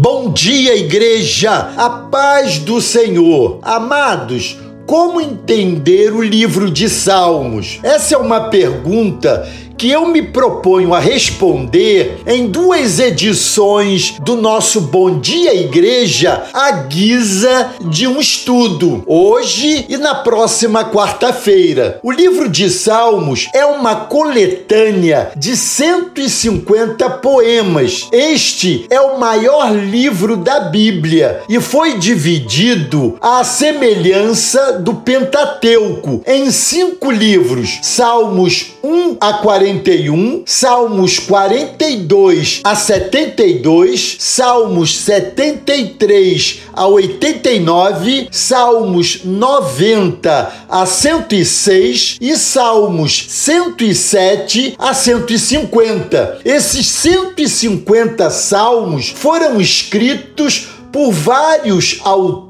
Bom dia, igreja! A paz do Senhor. Amados, como entender o livro de Salmos? Essa é uma pergunta que eu me proponho a responder em duas edições do nosso Bom Dia Igreja à guisa de um estudo, hoje e na próxima quarta-feira. O livro de Salmos é uma coletânea de 150 poemas. Este é o maior livro da Bíblia e foi dividido à semelhança do Pentateuco em cinco livros: Salmos 1 a 40 41, Salmos 42 a 72, Salmos 73 a 89, Salmos 90 a 106 e Salmos 107 a 150. Esses 150 salmos foram escritos por vários autores,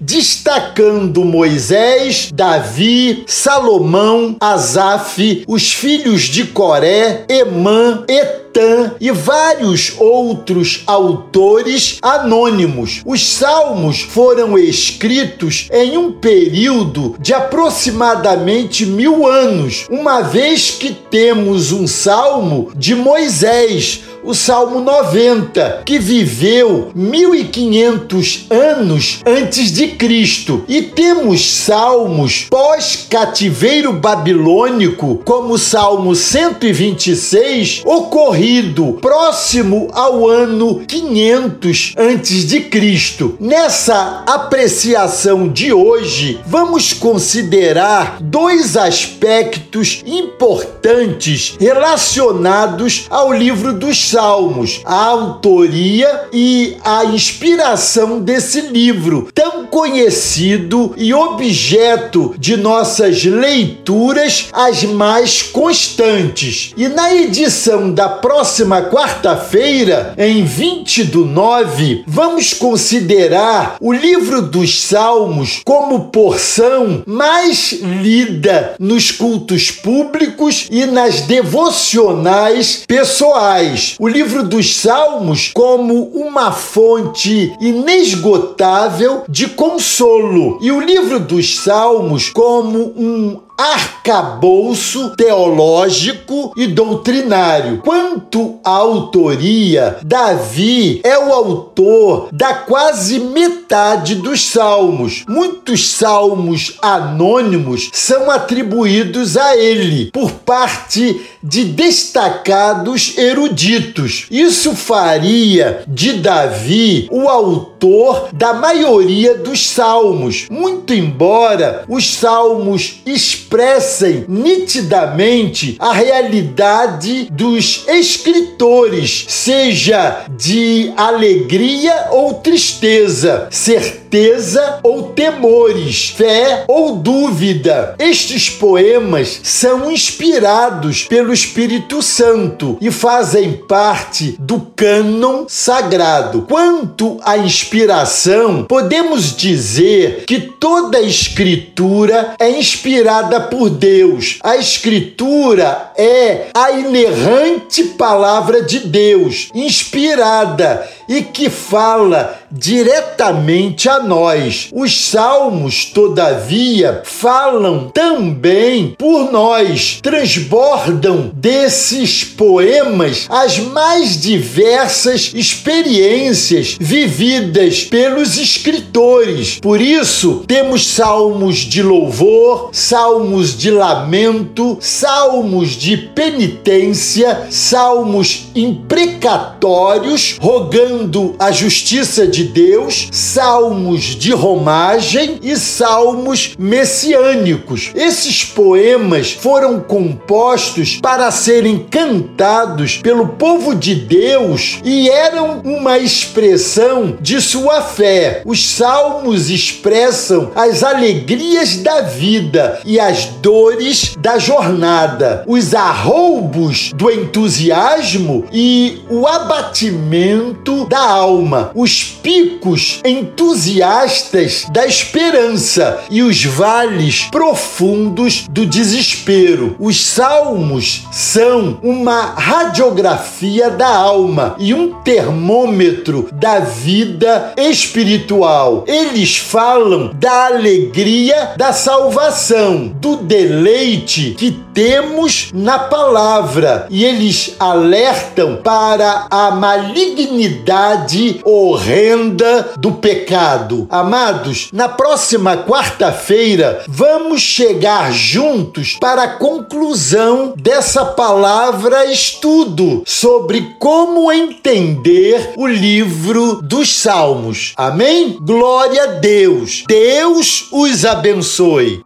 destacando Moisés, Davi, Salomão, Asaf, os filhos de Coré, Emã, Etan, e vários outros autores anônimos. Os salmos foram escritos em um período de aproximadamente mil anos, uma vez que temos um salmo de Moisés o Salmo 90, que viveu 1500 anos antes de Cristo. E temos salmos pós-cativeiro babilônico, como o Salmo 126, ocorrido próximo ao ano 500 antes de Cristo. Nessa apreciação de hoje, vamos considerar dois aspectos importantes relacionados ao livro dos Salmos, a autoria e a inspiração desse livro, tão conhecido e objeto de nossas leituras as mais constantes. E na edição da próxima quarta-feira, em 20 do 9, vamos considerar o livro dos Salmos como porção mais lida nos cultos públicos e nas devocionais pessoais o livro dos Salmos como uma fonte inesgotável de consolo. E o livro dos Salmos como um arcabouço teológico e doutrinário. Quanto à autoria, Davi é o autor da quase metade dos salmos. Muitos salmos anônimos são atribuídos a ele por parte de destacados eruditos. Isso faria de Davi o autor da maioria dos salmos, muito embora os salmos expressem nitidamente a realidade dos escritores, seja de alegria ou tristeza, certeza ou temores, fé ou dúvida. Estes poemas são inspirados pelo Espírito Santo e fazem parte do cânon sagrado. Quanto à inspiração, podemos dizer que toda a escritura é inspirada por Deus. A Escritura é a inerrante palavra de Deus, inspirada e que fala diretamente a nós. Os salmos, todavia, falam também por nós, transbordam desses poemas as mais diversas experiências vividas pelos escritores. Por isso, temos salmos de louvor, salmos de lamento, salmos de penitência, salmos imprecatórios, rogando a justiça de Deus, salmos de romagem e salmos messiânicos. Esses poemas foram compostos para serem cantados pelo povo de Deus e eram uma expressão de sua fé. Os salmos expressam as alegrias da vida e as dores da jornada, os arroubos do entusiasmo e o abatimento da alma, os picos entusiásticos entusiastas da esperança e os vales profundos do desespero. Os salmos são uma radiografia da alma e um termômetro da vida espiritual. Eles falam da alegria da salvação, do deleite que temos na palavra e eles alertam para a malignidade horrenda do pecado. Amados, na próxima quarta-feira vamos chegar juntos para a conclusão dessa palavra estudo sobre como entender o livro dos Salmos. Amém? Glória a Deus. Deus os abençoe.